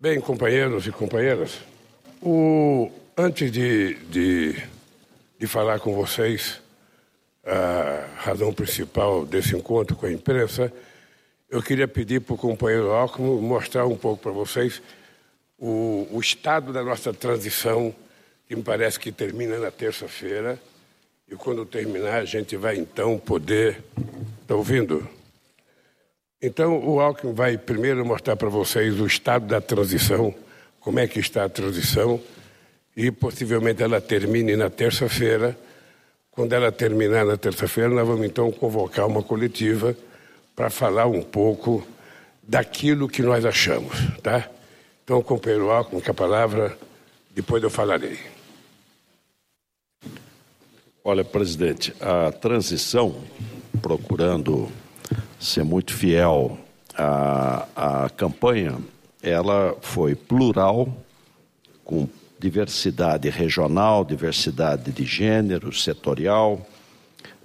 Bem, companheiros e companheiras, o, antes de, de, de falar com vocês a razão principal desse encontro com a imprensa, eu queria pedir para o companheiro Alckmin mostrar um pouco para vocês o, o, estado da nossa transição, que me parece que termina na terça-feira. E quando terminar, a gente vai então poder. Está ouvindo? Então, o Alckmin vai primeiro mostrar para vocês o estado da transição, como é que está a transição, e possivelmente ela termine na terça-feira. Quando ela terminar na terça-feira, nós vamos então convocar uma coletiva para falar um pouco daquilo que nós achamos, tá? Então, companheiro Alckmin, com a palavra, depois eu falarei. Olha, presidente, a transição, procurando ser muito fiel à, à campanha, ela foi plural, com diversidade regional, diversidade de gênero, setorial,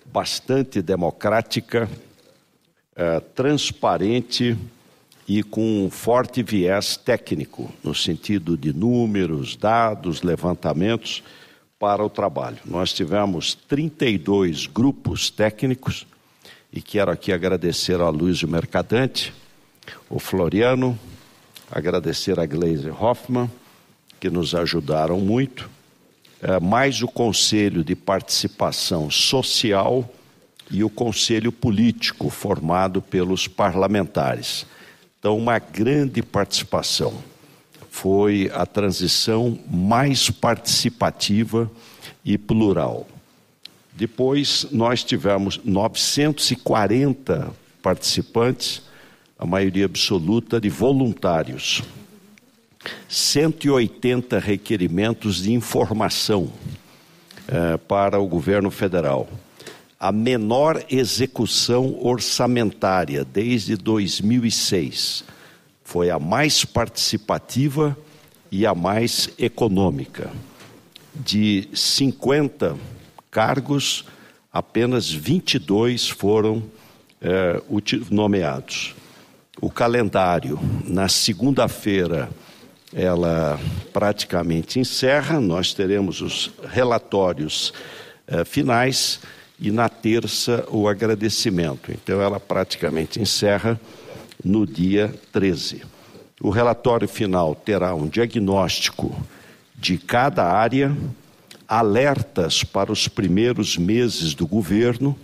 bastante democrática, é, transparente e com um forte viés técnico, no sentido de números, dados, levantamentos para o trabalho. Nós tivemos 32 grupos técnicos e quero aqui agradecer a Luiz Mercadante, o Floriano, agradecer a Gleise Hoffmann, que nos ajudaram muito, é, mais o Conselho de Participação Social e o Conselho Político, formado pelos parlamentares. Então, uma grande participação. Foi a transição mais participativa e plural. Depois, nós tivemos 940 participantes, a maioria absoluta de voluntários. 180 requerimentos de informação eh, para o governo federal. A menor execução orçamentária desde 2006. Foi a mais participativa e a mais econômica. De 50 cargos, apenas 22 foram é, nomeados. O calendário, na segunda-feira, ela praticamente encerra, nós teremos os relatórios é, finais e na terça o agradecimento. Então, ela praticamente encerra no dia 13. O relatório final terá um diagnóstico de cada área alertas para os primeiros meses do governo.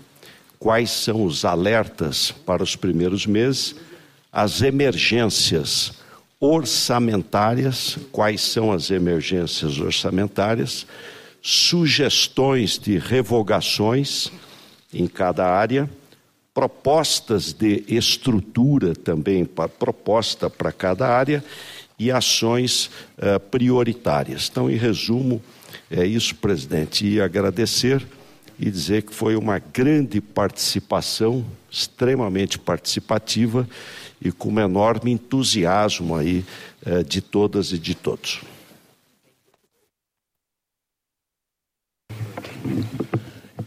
Quais são os alertas para os primeiros meses? As emergências orçamentárias, quais são as emergências orçamentárias? Sugestões de revogações em cada área, propostas de estrutura também, proposta para cada área e ações uh, prioritárias. Então, em resumo, é isso, presidente, e agradecer e dizer que foi uma grande participação, extremamente participativa e com um enorme entusiasmo aí eh, de todas e de todos.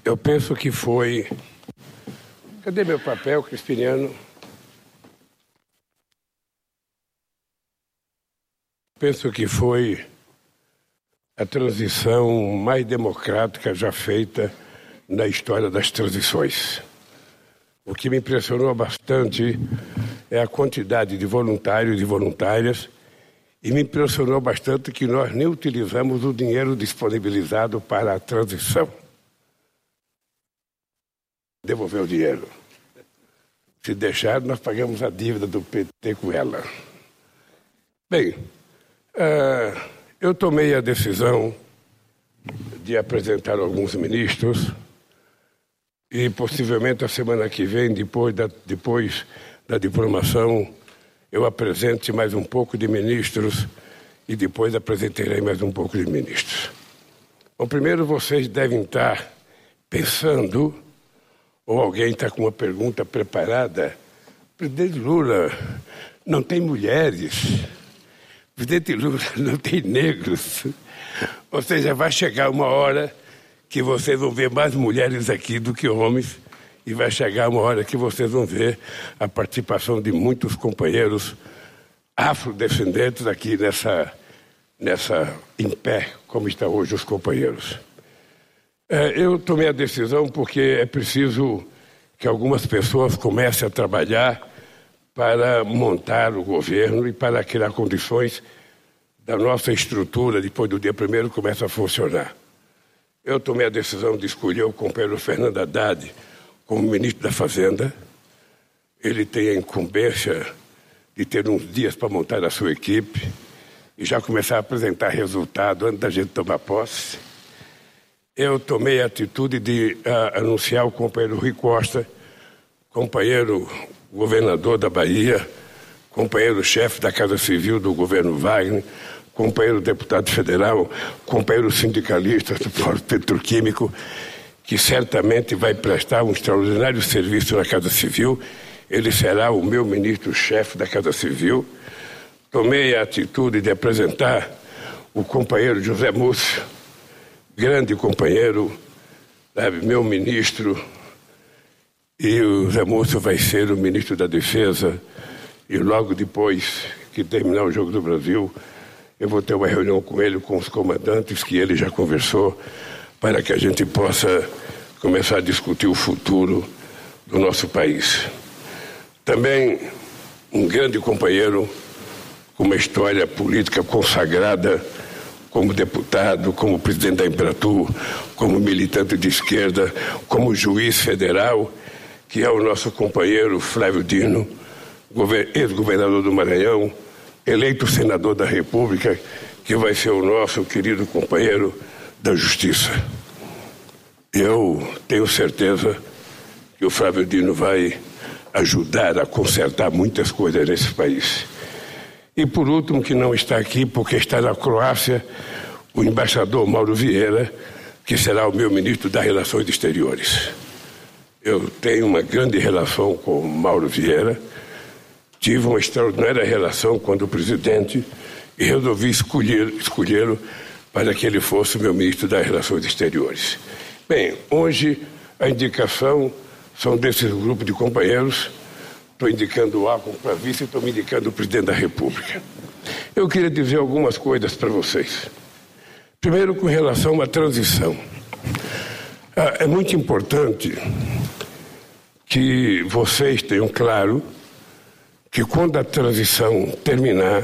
Eu penso que foi. Cadê meu papel, Crispiniano? Penso que foi a transição mais democrática já feita na história das transições. O que me impressionou bastante é a quantidade de voluntários e voluntárias, e me impressionou bastante que nós nem utilizamos o dinheiro disponibilizado para a transição. Devolver o dinheiro. Se deixar, nós pagamos a dívida do PT com ela. Bem, uh, eu tomei a decisão de apresentar alguns ministros e possivelmente a semana que vem, depois da, depois da diplomação, eu apresente mais um pouco de ministros e depois apresentarei mais um pouco de ministros. Bom, primeiro vocês devem estar pensando, ou alguém está com uma pergunta preparada, presidente Lula, não tem mulheres presidente Lula não tem negros. Ou seja, vai chegar uma hora que vocês vão ver mais mulheres aqui do que homens, e vai chegar uma hora que vocês vão ver a participação de muitos companheiros afrodescendentes aqui nessa, nessa em pé, como está hoje os companheiros. É, eu tomei a decisão porque é preciso que algumas pessoas comecem a trabalhar para montar o governo e para criar condições da nossa estrutura, depois do dia primeiro, começa a funcionar. Eu tomei a decisão de escolher o companheiro Fernando Haddad como ministro da Fazenda. Ele tem a incumbência de ter uns dias para montar a sua equipe e já começar a apresentar resultado antes da gente tomar posse. Eu tomei a atitude de uh, anunciar o companheiro Rui Costa, companheiro governador da Bahia, companheiro-chefe da Casa Civil do governo Wagner, companheiro deputado federal, companheiro sindicalista do Fórum Petroquímico, que certamente vai prestar um extraordinário serviço na Casa Civil. Ele será o meu ministro-chefe da Casa Civil. Tomei a atitude de apresentar o companheiro José Múcio, grande companheiro, meu ministro e o Zé Múcio vai ser o ministro da Defesa. E logo depois que terminar o Jogo do Brasil, eu vou ter uma reunião com ele, com os comandantes, que ele já conversou, para que a gente possa começar a discutir o futuro do nosso país. Também um grande companheiro com uma história política consagrada como deputado, como presidente da Embratur, como militante de esquerda, como juiz federal que é o nosso companheiro Flávio Dino, ex-governador do Maranhão, eleito senador da República, que vai ser o nosso querido companheiro da Justiça. Eu tenho certeza que o Flávio Dino vai ajudar a consertar muitas coisas nesse país. E por último, que não está aqui porque está na Croácia, o embaixador Mauro Vieira, que será o meu ministro das Relações Exteriores. Eu tenho uma grande relação com o Mauro Vieira, tive uma extraordinária relação quando presidente e resolvi escolher, escolhê-lo para que ele fosse meu ministro das Relações Exteriores. Bem, hoje a indicação são desses grupos de companheiros. Estou indicando o Alckmin para vice e estou me indicando o presidente da República. Eu queria dizer algumas coisas para vocês. Primeiro, com relação à transição. Ah, é muito importante que vocês tenham claro que quando a transição terminar,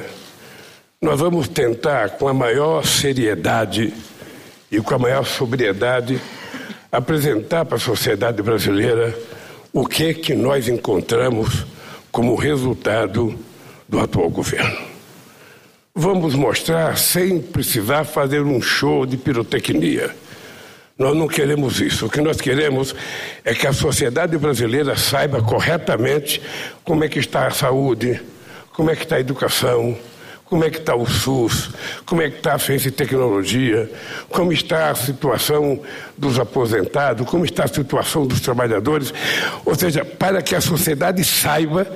nós vamos tentar, com a maior seriedade e com a maior sobriedade, apresentar para a sociedade brasileira o que que nós encontramos como resultado do atual governo. Vamos mostrar sem precisar fazer um show de pirotecnia nós não queremos isso. O que nós queremos é que a sociedade brasileira saiba corretamente como é que está a saúde, como é que está a educação, como é que está o SUS, como é que está a ciência e tecnologia, como está a situação dos aposentados, como está a situação dos trabalhadores. Ou seja, para que a sociedade saiba,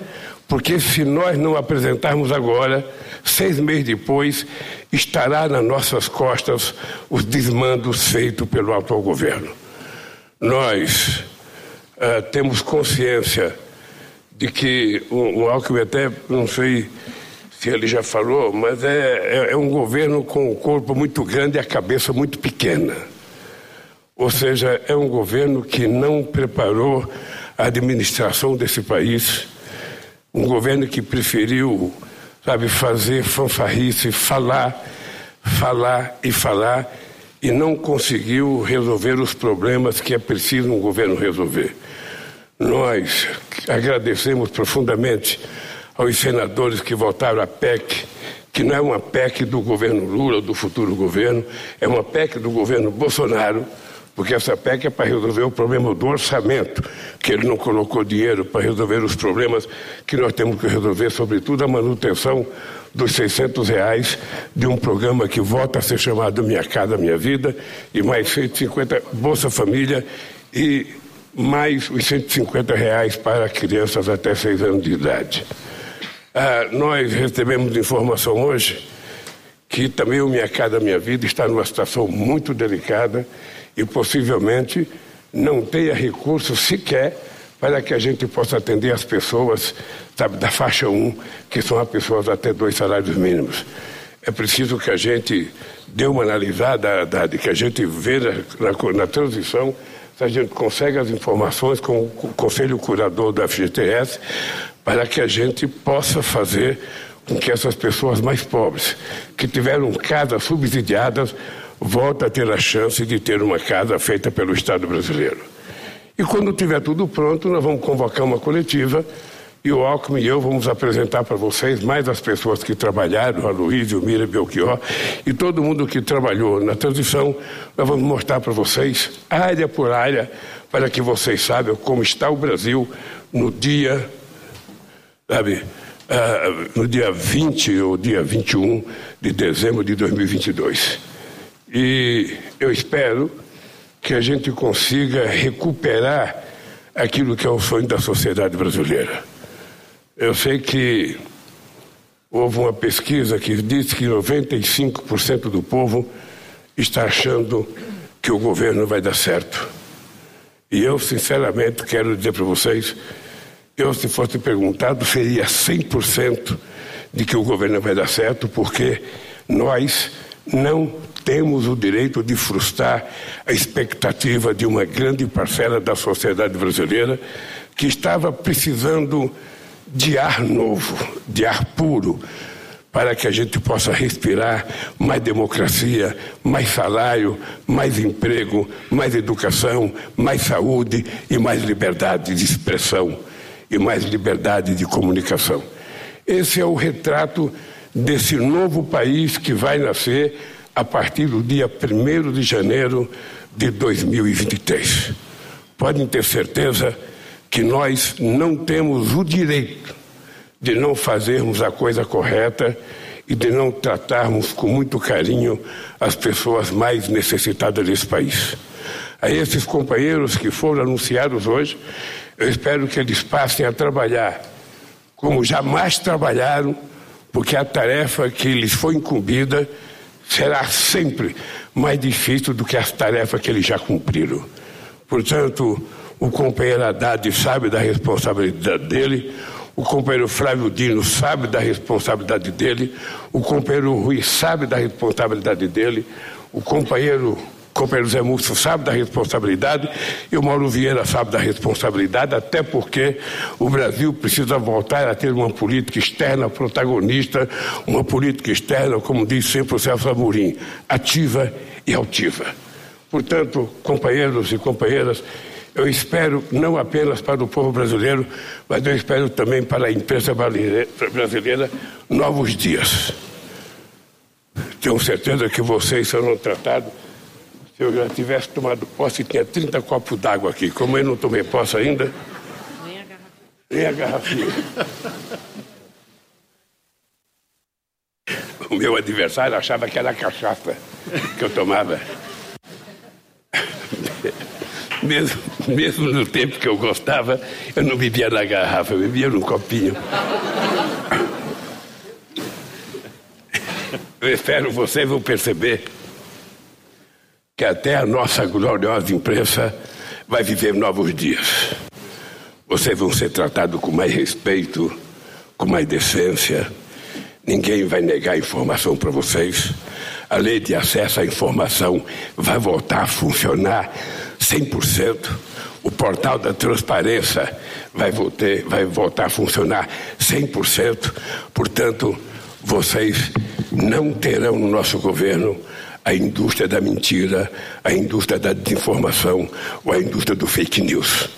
porque se nós não apresentarmos agora, seis meses depois, estará nas nossas costas os desmandos feitos pelo atual governo. Nós uh, temos consciência de que o, o Alckmin até, não sei se ele já falou, mas é, é, é um governo com o corpo muito grande e a cabeça muito pequena. Ou seja, é um governo que não preparou a administração desse país, um governo que preferiu sabe, fazer fanfarrice, falar, falar e falar e não conseguiu resolver os problemas que é preciso um governo resolver. Nós agradecemos profundamente aos senadores que votaram a PEC, que não é uma PEC do governo Lula, do futuro governo, é uma PEC do governo Bolsonaro porque essa PEC é para resolver o problema do orçamento, que ele não colocou dinheiro para resolver os problemas que nós temos que resolver, sobretudo a manutenção dos 600 reais de um programa que volta a ser chamado Minha Casa Minha Vida, e mais 150 Bolsa Família e mais os 150 reais para crianças até 6 anos de idade. Ah, nós recebemos informação hoje que também o Minha Casa Minha Vida está numa situação muito delicada e possivelmente não tenha recurso sequer para que a gente possa atender as pessoas sabe, da faixa 1, que são as pessoas até dois salários mínimos. É preciso que a gente dê uma analisada, que a gente veja na, na transição se a gente consegue as informações com o Conselho Curador da FGTS para que a gente possa fazer com que essas pessoas mais pobres, que tiveram casas subsidiadas, voltem a ter a chance de ter uma casa feita pelo Estado brasileiro. E quando tiver tudo pronto, nós vamos convocar uma coletiva e o Alckmin e eu vamos apresentar para vocês mais as pessoas que trabalharam, a Luiz, o Mira, Belchior, e todo mundo que trabalhou na transição. Nós vamos mostrar para vocês, área por área, para que vocês saibam como está o Brasil no dia, sabe, uh, no dia 20 ou dia 21 de dezembro de 2022. E eu espero que a gente consiga recuperar aquilo que é o sonho da sociedade brasileira. Eu sei que houve uma pesquisa que diz que 95% do povo está achando que o governo vai dar certo. E eu, sinceramente, quero dizer para vocês, eu, se fosse perguntado, seria 100% de que o governo vai dar certo, porque nós não temos o direito de frustrar a expectativa de uma grande parcela da sociedade brasileira que estava precisando de ar novo, de ar puro, para que a gente possa respirar mais democracia, mais salário, mais emprego, mais educação, mais saúde e mais liberdade de expressão e mais liberdade de comunicação. Esse é o retrato desse novo país que vai nascer a partir do dia 1 de janeiro de 2023. Podem ter certeza que nós não temos o direito de não fazermos a coisa correta e de não tratarmos com muito carinho as pessoas mais necessitadas desse país. A esses companheiros que foram anunciados hoje, eu espero que eles passem a trabalhar como jamais trabalharam, porque a tarefa que lhes foi incumbida será sempre mais difícil do que as tarefas que eles já cumpriram. Portanto, o companheiro Haddad sabe da responsabilidade dele, o companheiro Flávio Dino sabe da responsabilidade dele, o companheiro Rui sabe da responsabilidade dele, o companheiro companheiro Zé Múcio sabe da responsabilidade e o Mauro Vieira sabe da responsabilidade, até porque o Brasil precisa voltar a ter uma política externa protagonista, uma política externa, como diz sempre o Celso Amorim, ativa e altiva. Portanto, companheiros e companheiras, eu espero não apenas para o povo brasileiro, mas eu espero também para a imprensa brasileira novos dias. Tenho certeza que vocês serão tratados. Eu já tivesse tomado posse, tinha 30 copos d'água aqui. Como eu não tomei posse ainda. Nem a garrafinha. Nem a garrafinha. O meu adversário achava que era cachaça que eu tomava mesmo, mesmo no tempo que eu gostava, eu não bebia na garrafa, eu bebia num copinho. Eu espero vocês vão perceber que até a nossa gloriosa imprensa vai viver novos dias. Vocês vão ser tratados com mais respeito, com mais decência. Ninguém vai negar informação para vocês. A lei de acesso à informação vai voltar a funcionar 100%. O portal da transparência vai voltar, vai voltar a funcionar 100%. Portanto, vocês não terão no nosso governo a indústria da mentira, a indústria da desinformação ou a indústria do fake news.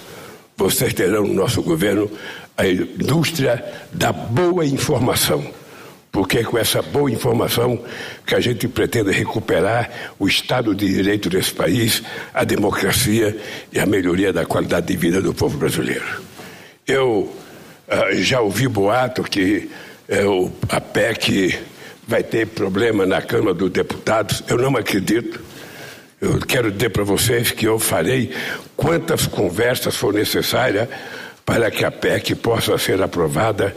Vocês terão no nosso governo a indústria da boa informação porque é com essa boa informação que a gente pretende recuperar o Estado de Direito desse país, a democracia e a melhoria da qualidade de vida do povo brasileiro. Eu uh, já ouvi boato que uh, a PEC vai ter problema na Câmara dos Deputados. Eu não acredito. Eu quero dizer para vocês que eu farei quantas conversas for necessárias para que a PEC possa ser aprovada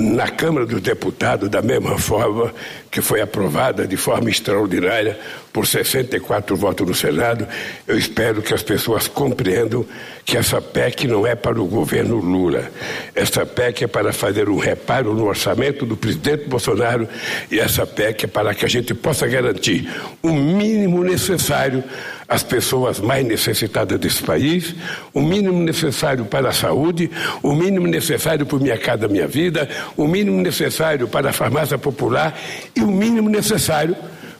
na Câmara dos Deputados da mesma forma que foi aprovada de forma extraordinária por 64 votos no Senado. Eu espero que as pessoas compreendam que essa PEC não é para o governo Lula. Essa PEC é para fazer um reparo no orçamento do presidente Bolsonaro e essa PEC é para que a gente possa garantir o mínimo necessário às pessoas mais necessitadas desse país, o mínimo necessário para a saúde, o mínimo necessário para Minha Casa Minha Vida, o mínimo necessário para a farmácia popular e o mínimo necessário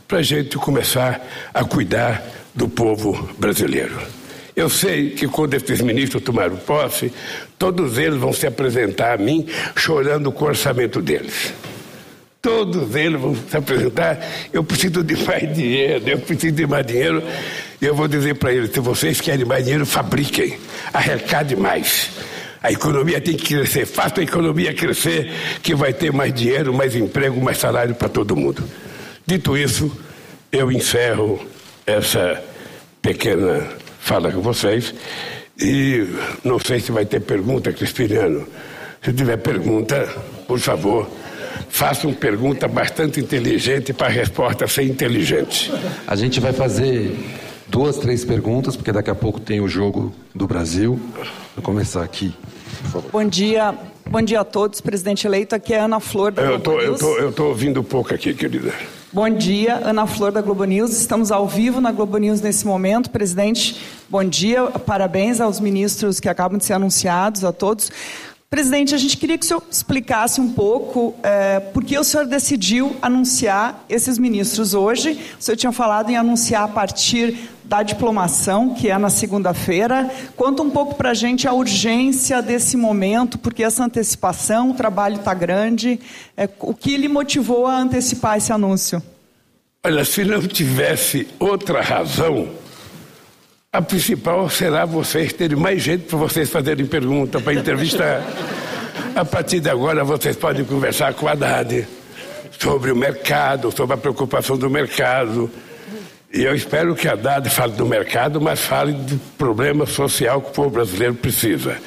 para a gente começar a cuidar do povo brasileiro. Eu sei que quando esses ministros tomaram posse, todos eles vão se apresentar a mim chorando com o orçamento deles. Todos eles vão se apresentar. Eu preciso de mais dinheiro, eu preciso de mais dinheiro. Eu vou dizer para eles: se vocês querem mais dinheiro, fabriquem, arrecade mais. A economia tem que crescer, faça a economia crescer, que vai ter mais dinheiro, mais emprego, mais salário para todo mundo. Dito isso, eu encerro essa pequena fala com vocês e não sei se vai ter pergunta, Crispiniano. Se tiver pergunta, por favor, faça uma pergunta bastante inteligente para a resposta ser inteligente. A gente vai fazer duas, três perguntas, porque daqui a pouco tem o jogo do Brasil. Vou começar aqui. Bom dia, bom dia a todos. Presidente eleito, aqui é Ana Flor da eu Globo tô, News. Eu tô, eu tô ouvindo pouco aqui, querida. Bom dia, Ana Flor da Globo News. Estamos ao vivo na Globo News nesse momento. Presidente, bom dia. Parabéns aos ministros que acabam de ser anunciados, a todos. Presidente, a gente queria que o senhor explicasse um pouco é, por que o senhor decidiu anunciar esses ministros hoje. O senhor tinha falado em anunciar a partir da diplomação, que é na segunda-feira. Conta um pouco para a gente a urgência desse momento, porque essa antecipação, o trabalho está grande. É, o que lhe motivou a antecipar esse anúncio? Olha, se não tivesse outra razão, a principal será vocês terem mais gente para vocês fazerem pergunta, para entrevistar. a partir de agora, vocês podem conversar com a Haddad sobre o mercado, sobre a preocupação do mercado. E eu espero que a Haddad fale do mercado, mas fale do problema social que o povo brasileiro precisa.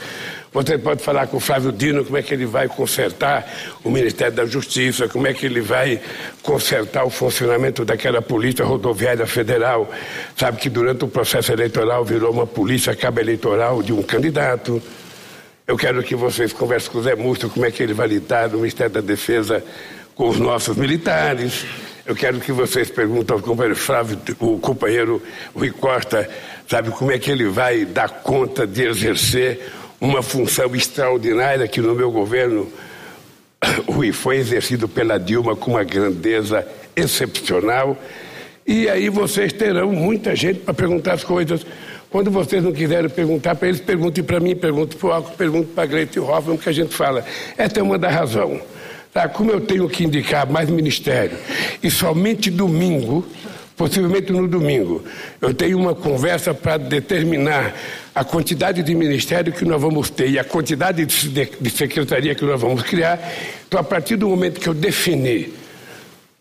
Você pode falar com o Flávio Dino como é que ele vai consertar o Ministério da Justiça, como é que ele vai consertar o funcionamento daquela Polícia Rodoviária Federal. Sabe que durante o processo eleitoral virou uma polícia cabo eleitoral de um candidato. Eu quero que vocês conversem com o Zé Múcio como é que ele vai lidar no Ministério da Defesa com os nossos militares. Eu quero que vocês perguntem ao companheiro Flávio, o companheiro Rui Costa, sabe como é que ele vai dar conta de exercer uma função extraordinária que no meu governo foi exercido pela Dilma com uma grandeza excepcional. E aí vocês terão muita gente para perguntar as coisas. Quando vocês não quiserem perguntar para eles, perguntem para mim, perguntem para o Alco, perguntem para a Greta e o Hoffman, que a gente fala. Essa é uma da razão. Tá? Como eu tenho que indicar mais ministério, e somente domingo possivelmente no domingo. Eu tenho uma conversa para determinar a quantidade de ministério que nós vamos ter e a quantidade de, secretaria que nós vamos criar. Então, a partir do momento que eu definir,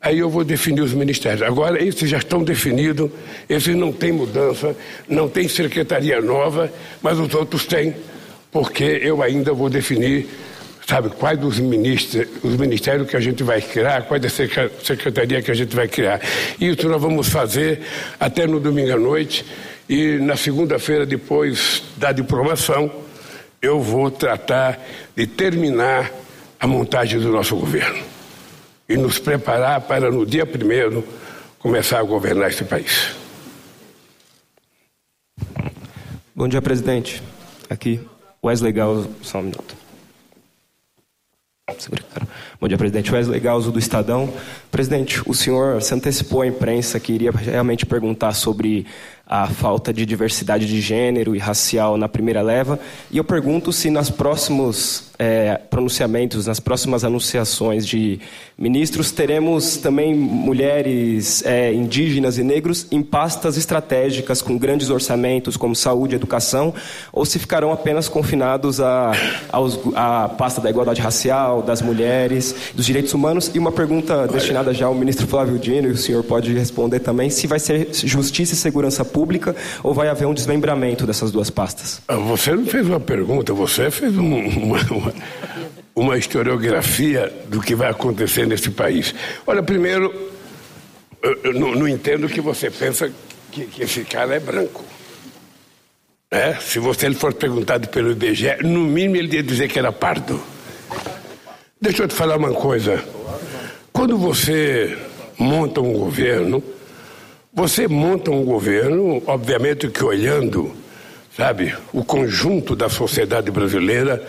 aí eu vou definir os ministérios. Agora, esses já estão definidos, esses não tem mudança, não tem secretaria nova, mas os outros têm, porque eu ainda vou definir sabe, quais dos ministérios, os ministérios que a gente vai criar, quais da secretaria que a gente vai criar. Isso nós vamos fazer até no domingo à noite e na segunda-feira, depois da diplomação, eu vou tratar de terminar a montagem do nosso governo e nos preparar para no dia primeiro começar a governar esse país. Bom dia, presidente. Aqui, Wesley Gauss, só um minuto. Bom dia, presidente Wesley Galzo, do Estadão. Presidente, o senhor se antecipou à imprensa que iria realmente perguntar sobre a falta de diversidade de gênero e racial na primeira leva. E eu pergunto se nos próximos é, pronunciamentos, nas próximas anunciações de ministros, teremos também mulheres é, indígenas e negros em pastas estratégicas com grandes orçamentos, como saúde e educação, ou se ficarão apenas confinados à a, a, pasta da igualdade racial, das mulheres, dos direitos humanos. E uma pergunta destinada já ao ministro Flávio Dino, e o senhor pode responder também, se vai ser justiça e segurança pública ou vai haver um desmembramento dessas duas pastas? Ah, você não fez uma pergunta, você fez um, uma, uma, uma historiografia do que vai acontecer nesse país. Olha, primeiro, eu não, não entendo que você pensa que, que, esse cara é branco. É? Se você for perguntado pelo IBGE, no mínimo ele ia dizer que era pardo. Deixa eu te falar uma coisa. Quando você monta um governo, você monta um governo, obviamente que olhando, sabe, o conjunto da sociedade brasileira,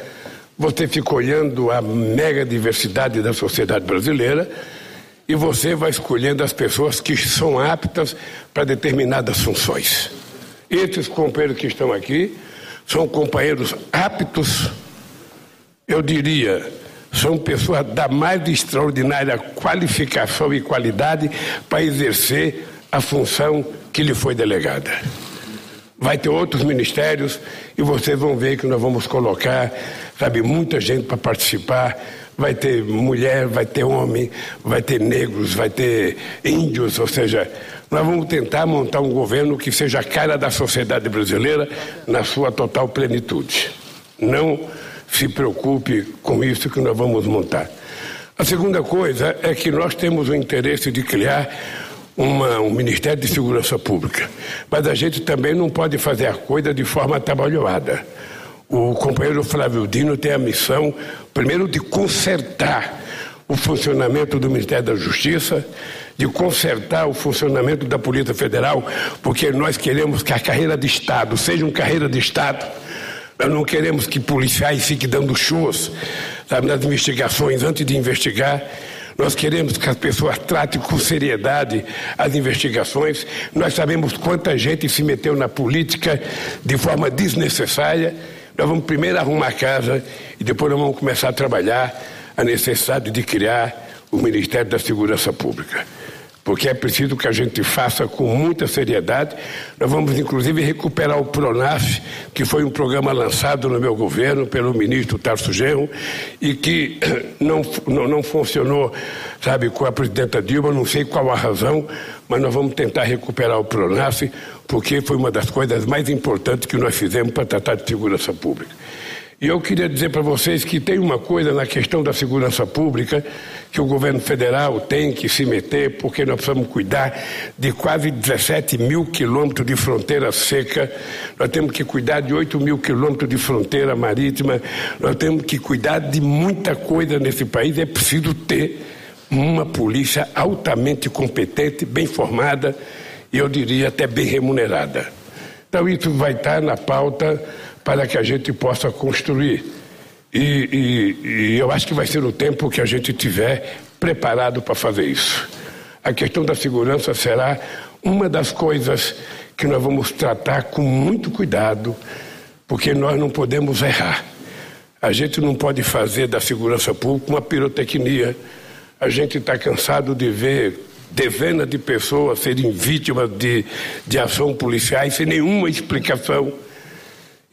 você fica olhando a mega diversidade da sociedade brasileira e você vai escolhendo as pessoas que são aptas para determinadas funções. Esses companheiros que estão aqui são companheiros aptos, eu diria, são pessoas da mais extraordinária qualificação e qualidade para exercer a função que lhe foi delegada. Vai ter outros ministérios e vocês vão ver que nós vamos colocar, sabe, muita gente para participar vai ter mulher, vai ter homem, vai ter negros, vai ter índios, ou seja, nós vamos tentar montar um governo que seja a cara da sociedade brasileira na sua total plenitude. Não se preocupe com isso que nós vamos montar. A segunda coisa é que nós temos o interesse de criar uma, um Ministério de Segurança Pública, mas a gente também não pode fazer a coisa de forma trabalhada. O companheiro Flávio Dino tem a missão, primeiro, de consertar o funcionamento do Ministério da Justiça, de consertar o funcionamento da Polícia Federal, porque nós queremos que a carreira de Estado seja uma carreira de Estado. Nós não queremos que policiais fiquem dando shows sabe, nas investigações antes de investigar. Nós queremos que as pessoas tratem com seriedade as investigações. Nós sabemos quanta gente se meteu na política de forma desnecessária. Nós vamos primeiro arrumar a casa e depois nós vamos começar a trabalhar a necessidade de criar o Ministério da Segurança Pública. Porque é preciso que a gente faça com muita seriedade. Nós vamos, inclusive, recuperar o PRONAF, que foi um programa lançado no meu governo pelo ministro Tarso Genro e que não, não, não funcionou, sabe, com a presidenta Dilma, não sei qual a razão, mas nós vamos tentar recuperar o PRONAF, porque foi uma das coisas mais importantes que nós fizemos para tratar de segurança pública. E eu queria dizer para vocês que tem uma coisa na questão da segurança pública que o governo federal tem que se meter, porque nós precisamos cuidar de quase 17 mil quilômetros de fronteira seca, nós temos que cuidar de 8 mil quilômetros de fronteira marítima, nós temos que cuidar de muita coisa nesse país. É preciso ter uma polícia altamente competente, bem formada e eu diria até bem remunerada. Então, isso vai estar na pauta para que a gente possa construir. E, e, e eu acho que vai ser o tempo que a gente tiver preparado para fazer isso. A questão da segurança será uma das coisas que nós vamos tratar com muito cuidado, porque nós não podemos errar. A gente não pode fazer da segurança pública uma pirotecnia. A gente está cansado de ver dezenas de pessoas serem vítimas de, de ação policiais sem nenhuma explicação.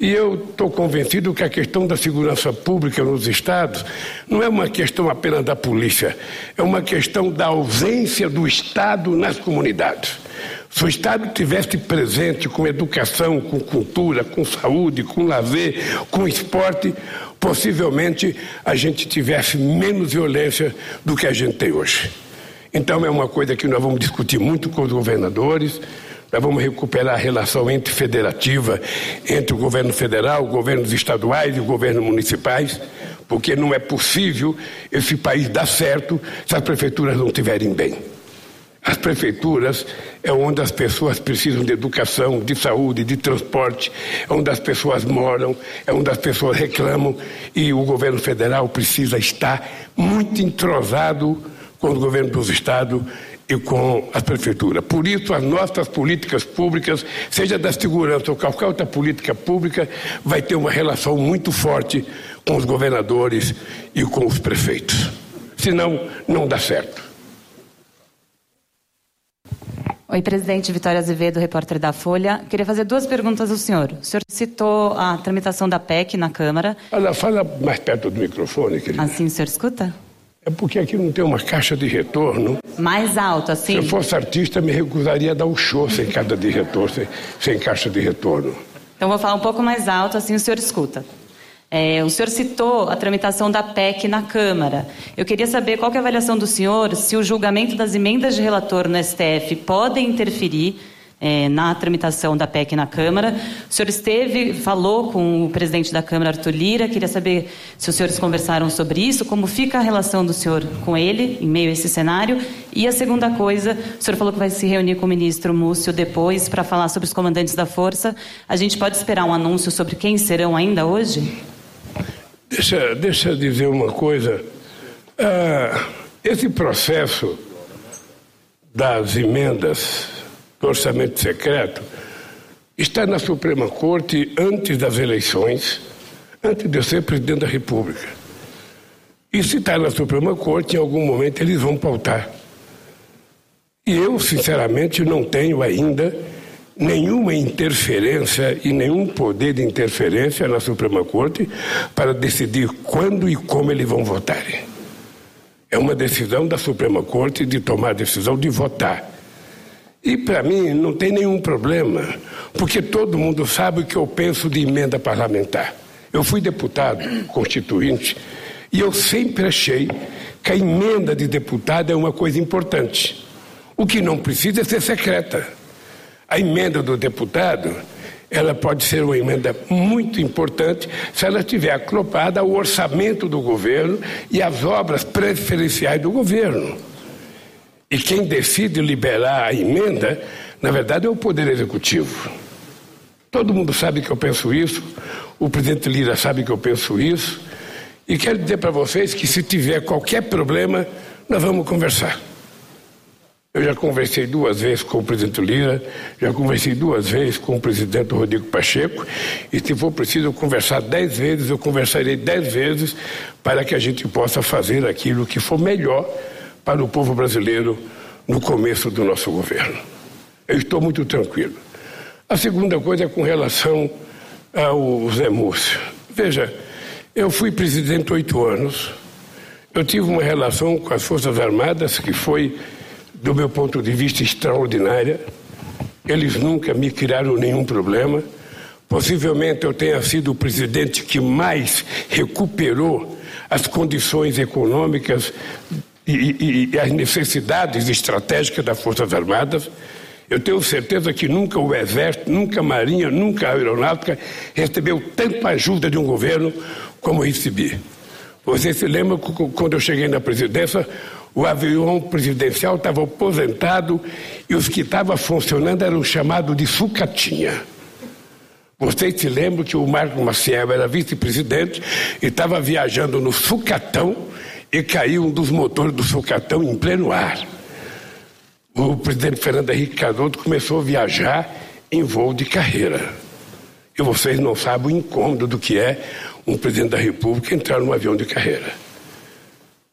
E eu estou convencido que a questão da segurança pública nos estados não é uma questão apenas da polícia, é uma questão da ausência do Estado nas comunidades. Se o Estado tivesse presente com educação, com cultura, com saúde, com lazer, com esporte, possivelmente a gente tivesse menos violência do que a gente tem hoje. Então é uma coisa que nós vamos discutir muito com os governadores. Nós vamos recuperar a relação entre federativa, entre o governo federal, governos estaduais e governos municipais, porque não é possível esse país dar certo se as prefeituras não estiverem bem. As prefeituras é onde as pessoas precisam de educação, de saúde, de transporte, é onde as pessoas moram, é onde as pessoas reclamam e o governo federal precisa estar muito entrosado com o governo dos estados e com a prefeitura. Por isso, as nossas políticas públicas, seja da segurança ou qualquer outra política pública, vai ter uma relação muito forte com os governadores e com os prefeitos. Senão, não dá certo. Oi, presidente Vitória Azevedo, repórter da Folha. Queria fazer duas perguntas ao senhor. O senhor citou a tramitação da PEC na Câmara. Fala, fala mais perto do microfone, querida. Assim o senhor escuta? É porque aqui não tem uma caixa de retorno. Mais alto, assim? Se eu fosse artista, me recusaria a dar um show sem caixa de retorno, sem, sem caixa de retorno. Então vou falar um pouco mais alto, assim o senhor escuta. É, o senhor citou a tramitação da PEC na Câmara. Eu queria saber qual é a avaliação do senhor se o julgamento das emendas de relator no STF podem interferir é, na tramitação da PEC na Câmara. O senhor esteve, falou com o presidente da Câmara, Arthur Lira. Queria saber se os senhores conversaram sobre isso, como fica a relação do senhor com ele em meio a esse cenário. E a segunda coisa, o senhor falou que vai se reunir com o ministro Múcio depois para falar sobre os comandantes da Força. A gente pode esperar um anúncio sobre quem serão ainda hoje? Deixa, deixa eu dizer uma coisa. Ah, esse processo das emendas do orçamento secreto está na Suprema Corte antes das eleições, antes de eu ser presidente da República. E se está na Suprema Corte, em algum momento eles vão pautar. E eu, sinceramente, não tenho ainda nenhuma interferência e nenhum poder de interferência na Suprema Corte para decidir quando e como eles vão votar. É uma decisão da Suprema Corte de tomar a decisão de votar. E para mim não tem nenhum problema, porque todo mundo sabe o que eu penso de emenda parlamentar. Eu fui deputado constituinte e eu sempre achei que a emenda de deputado é uma coisa importante. O que não precisa é ser secreta. A emenda do deputado, ela pode ser uma emenda muito importante se ela estiver acoplada ao orçamento do governo e às obras preferenciais do governo. E quem decide liberar a emenda, na verdade, é o Poder Executivo. Todo mundo sabe que eu penso isso, o presidente Lira sabe que eu penso isso, e quero dizer para vocês que se tiver qualquer problema, nós vamos conversar. Eu já conversei duas vezes com o presidente Lira, já conversei duas vezes com o presidente Rodrigo Pacheco, e se for preciso conversar dez vezes, eu conversarei dez vezes para que a gente possa fazer aquilo que for melhor para o povo brasileiro no começo do nosso governo. Eu estou muito tranquilo. A segunda coisa é com relação ao Zé Múcio. Veja, eu fui presidente oito anos, eu tive uma relação com as Forças Armadas que foi, do meu ponto de vista, extraordinária. Eles nunca me criaram nenhum problema. Possivelmente eu tenha sido o presidente que mais recuperou as condições econômicas e, e, as necessidades estratégicas das Forças Armadas. Eu tenho certeza que nunca o Exército, nunca a Marinha, nunca a Aeronáutica recebeu tanta ajuda de um governo como recebi. Você se lembra que quando eu cheguei na presidência, o avião presidencial estava aposentado e os que estavam funcionando eram chamados de sucatinha. Vocês se lembram que o Marco Maciel era vice-presidente e estava viajando no sucatão e caiu um dos motores do sucatão em pleno ar. O presidente Fernando Henrique Cardoso começou a viajar em voo de carreira. E vocês não sabem o incômodo do que é um presidente da República entrar num avião de carreira.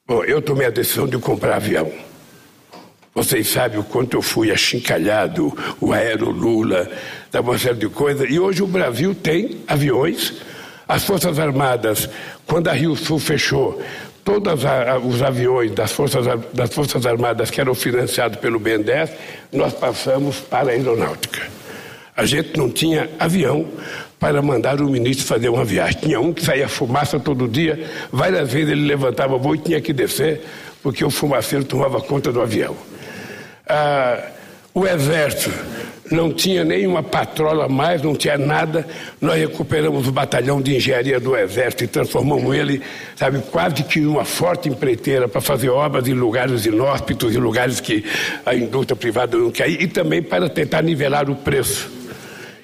Bom, eu tomei a decisão de comprar avião. Vocês sabem o quanto eu fui achincalhado, o aero Lula, da uma série de coisas. E hoje o Brasil tem aviões. As Forças Armadas, quando a Rio Sul fechou, todos os aviões das Forças, das Forças Armadas que eram financiados pelo BNDES, nós passamos para a aeronáutica. A gente não tinha avião para mandar o ministro fazer uma viagem. Tinha um que saía fumaça todo dia, várias vezes ele levantava voo e tinha que descer, porque o fumaceiro tomava conta do avião. Ah, o exército não tinha nenhuma patrola mais, não tinha nada. Nós recuperamos o batalhão de engenharia do Exército e transformamos ele, sabe, quase que numa forte empreiteira para fazer obras em lugares inóspitos, em lugares que a indústria privada não quer ir, e também para tentar nivelar o preço.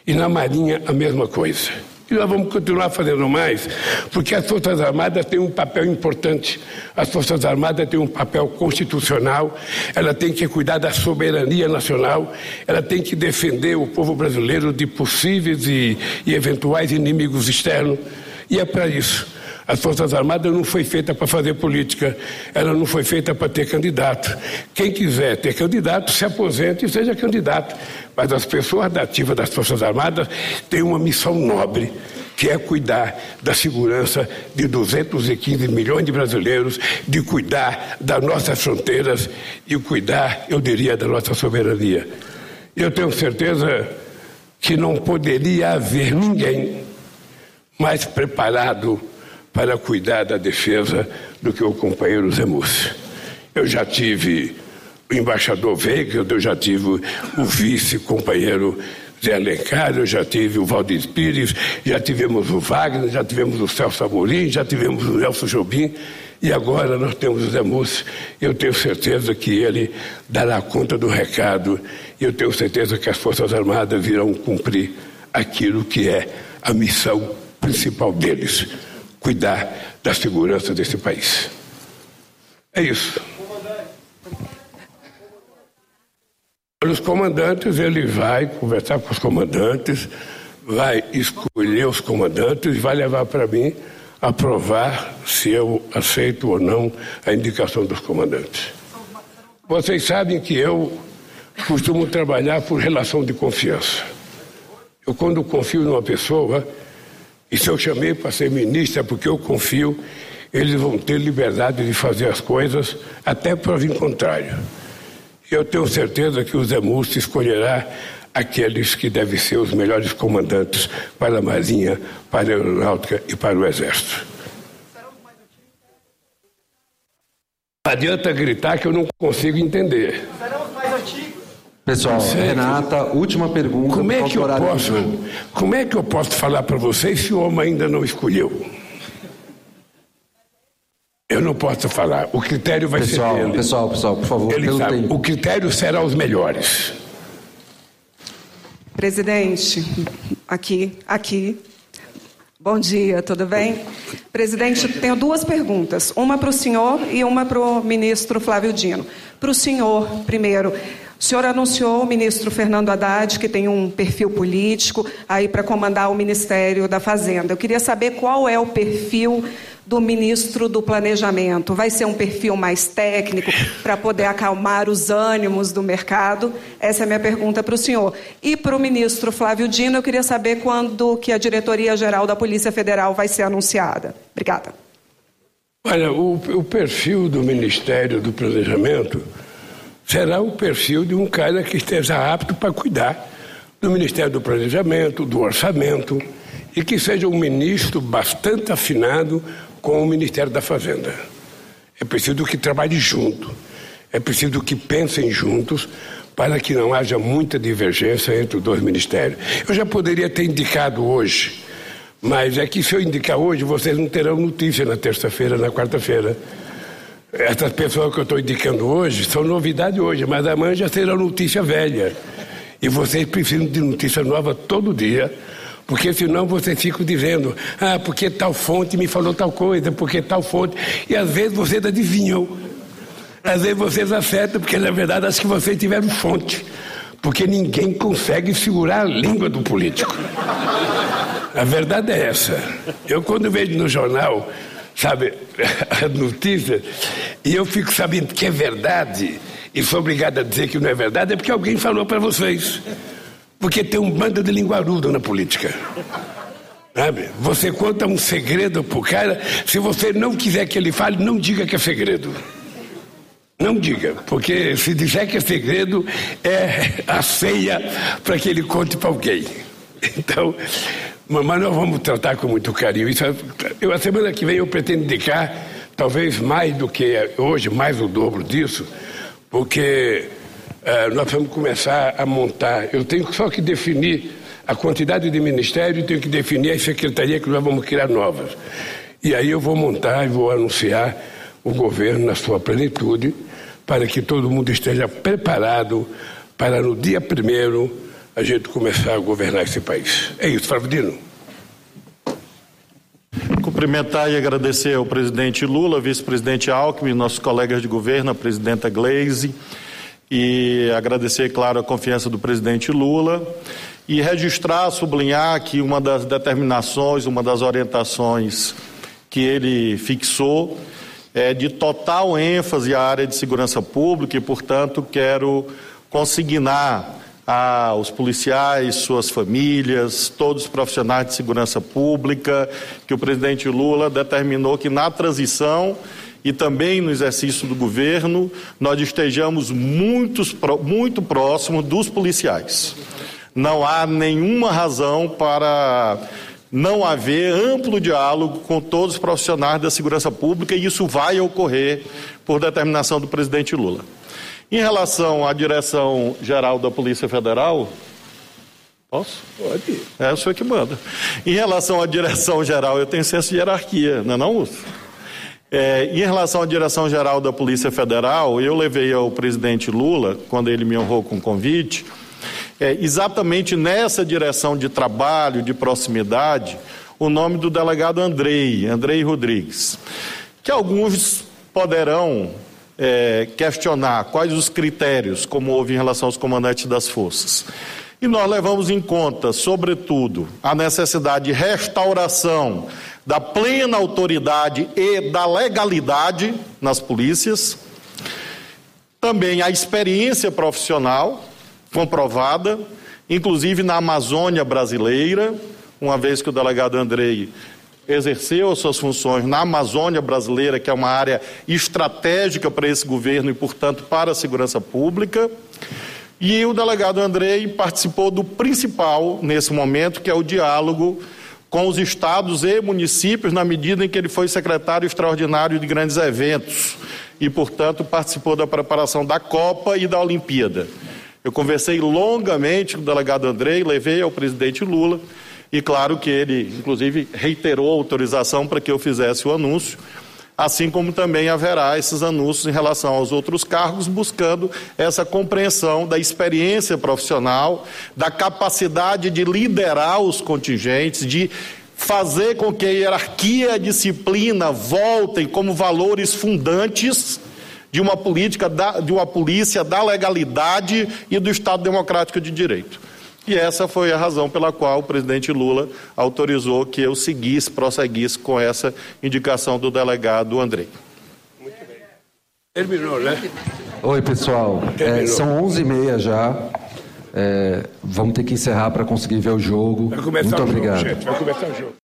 E na Marinha, a mesma coisa. E nós vamos continuar fazendo mais, porque as Forças Armadas têm um papel importante. As Forças Armadas têm um papel constitucional, ela tem que cuidar da soberania nacional, ela tem que defender o povo brasileiro de possíveis e, e eventuais inimigos externos. E é para isso. As Forças Armadas não foi feita para fazer política, ela não foi feita para ter candidato. Quem quiser ter candidato, se aposente e seja candidato. Mas as pessoas da ativa das Forças Armadas têm uma missão nobre, que é cuidar da segurança de 215 milhões de brasileiros, de cuidar das nossas fronteiras e cuidar, eu diria, da nossa soberania. Eu tenho certeza que não poderia haver ninguém mais preparado para cuidar da defesa do que o companheiro Zé Mussi. Eu já tive o embaixador Veiga, eu já tive o vice-companheiro Zé Alencar, eu já tive o Valdir Pires, já tivemos o Wagner, já tivemos o Celso Amorim, já tivemos o Nelson Jobim e agora nós temos o Zé Mussi. Eu tenho certeza que ele dará conta do recado e eu tenho certeza que as Forças Armadas virão cumprir aquilo que é a missão principal deles: cuidar da segurança desse país. É isso. Os comandantes, ele vai conversar com os comandantes, vai escolher os comandantes vai levar para mim aprovar se eu aceito ou não a indicação dos comandantes. Vocês sabem que eu costumo trabalhar por relação de confiança. Eu, quando confio numa pessoa, e se eu chamei para ser ministra é porque eu confio, eles vão ter liberdade de fazer as coisas até para vir contrário. Eu tenho certeza que o Zé Múcio escolherá aqueles que devem ser os melhores comandantes para a Marinha, para a Aeronáutica e para o Exército. Não adianta gritar que eu não consigo entender. Pessoal, Renata, última pergunta. Como é que eu posso, como é que eu posso falar para vocês se o homem ainda não escolheu? Eu não posso falar. O critério vai pessoal, ser dele. Pessoal, pessoal, por favor. Ele sabe. Tempo. O critério será os melhores. Presidente, aqui, aqui. Bom dia, tudo bem? Presidente, tenho duas perguntas. Uma para o senhor e uma para o ministro Flávio Dino. Para o senhor, primeiro. O senhor anunciou o ministro Fernando Haddad, que tem um perfil político, aí para comandar o Ministério da Fazenda. Eu queria saber qual é o perfil do ministro do Planejamento. Vai ser um perfil mais técnico para poder acalmar os ânimos do mercado? Essa é a minha pergunta para o senhor. E para o ministro Flávio Dino, eu queria saber quando que a diretoria-geral da Polícia Federal vai ser anunciada. Obrigada. Olha, o, o perfil do Ministério do Planejamento será o perfil de um cara que esteja apto para cuidar do Ministério do Planejamento, do Orçamento, e que seja um ministro bastante afinado com o Ministério da Fazenda. É preciso que trabalhe junto, é preciso que pensem juntos para que não haja muita divergência entre os dois ministérios. Eu já poderia ter indicado hoje, mas é que se eu indicar hoje, vocês não terão notícia na terça-feira, na quarta-feira. Essas pessoas que eu estou indicando hoje são novidade hoje, mas amanhã já será notícia velha. E vocês precisam de notícia nova todo dia, porque senão vocês ficam dizendo, ah, porque tal fonte me falou tal coisa, porque tal fonte. E às vezes vocês adivinham. Às vezes vocês acertam, porque na verdade acho que vocês tiveram fonte. Porque ninguém consegue segurar a língua do político. A verdade é essa. Eu quando vejo no jornal sabe, a notícia, e eu fico sabendo que é verdade, e sou obrigado a dizer que não é verdade, é porque alguém falou para vocês. Porque tem um bando de linguarudo na política. Sabe? Você conta um segredo pro cara, se você não quiser que ele fale, não diga que é segredo. Não diga, porque se disser que é segredo, é a ceia para que ele conte para alguém. Então, mas nós vamos tratar com muito carinho. Isso, é, eu, a semana que vem eu pretendo indicar, talvez mais do que hoje, mais o dobro disso, porque uh, nós vamos começar a montar. Eu tenho só que definir a quantidade de ministério e tenho que definir a secretaria que nós vamos criar novas. E aí eu vou montar e vou anunciar o governo na sua plenitude, para que todo mundo esteja preparado para no dia primeiro a gente começar a governar esse país. É isso, Flávio Dino. Cumprimentar e agradecer ao presidente Lula, vice-presidente Alckmin, nossos colegas de governo, a presidenta Gleisi, e agradecer, claro, a confiança do presidente Lula e registrar, sublinhar que uma das determinações, uma das orientações que ele fixou é de total ênfase à área de segurança pública e, portanto, quero consignar aos policiais, suas famílias, todos os profissionais de segurança pública, que o presidente Lula determinou que na transição e também no exercício do governo nós estejamos muitos, muito próximos dos policiais. Não há nenhuma razão para não haver amplo diálogo com todos os profissionais da segurança pública e isso vai ocorrer por determinação do presidente Lula. Em relação à direção geral da Polícia Federal, posso? Pode. É o senhor que manda. Em relação à direção geral, eu tenho senso de hierarquia, não é não, Urso? É, em relação à direção geral da Polícia Federal, eu levei ao presidente Lula, quando ele me honrou com o convite, é, exatamente nessa direção de trabalho, de proximidade, o nome do delegado Andrei, Andrei Rodrigues, que alguns poderão é, questionar quais os critérios, como houve em relação aos comandantes das forças. E nós levamos em conta, sobretudo, a necessidade de restauração da plena autoridade e da legalidade nas polícias, também a experiência profissional comprovada, inclusive na Amazônia brasileira, uma vez que o delegado Andrei exerceu suas funções na Amazônia brasileira, que é uma área estratégica para esse governo e, portanto, para a segurança pública. E o delegado Andrei participou do principal nesse momento, que é o diálogo com os estados e municípios, na medida em que ele foi secretário extraordinário de grandes eventos e, portanto, participou da preparação da Copa e da Olimpíada. Eu conversei longamente com o delegado Andrei, levei ao presidente Lula e claro que ele, inclusive, reiterou a autorização para que eu fizesse o anúncio, assim como também haverá esses anúncios em relação aos outros cargos, buscando essa compreensão da experiência profissional, da capacidade de liderar os contingentes, de fazer com que a hierarquia e a disciplina voltem como valores fundantes de uma política da, de uma polícia da legalidade e do Estado democrático de direito. E essa foi a razão pela qual o presidente Lula autorizou que eu seguisse, prosseguisse com essa indicação do delegado Andrei. Muito bem. Terminou, né? Oi, pessoal. É, são 11h30 já. É, vamos ter que encerrar para conseguir ver o jogo. Vai começar Muito o obrigado. jogo, gente. Vai começar o jogo.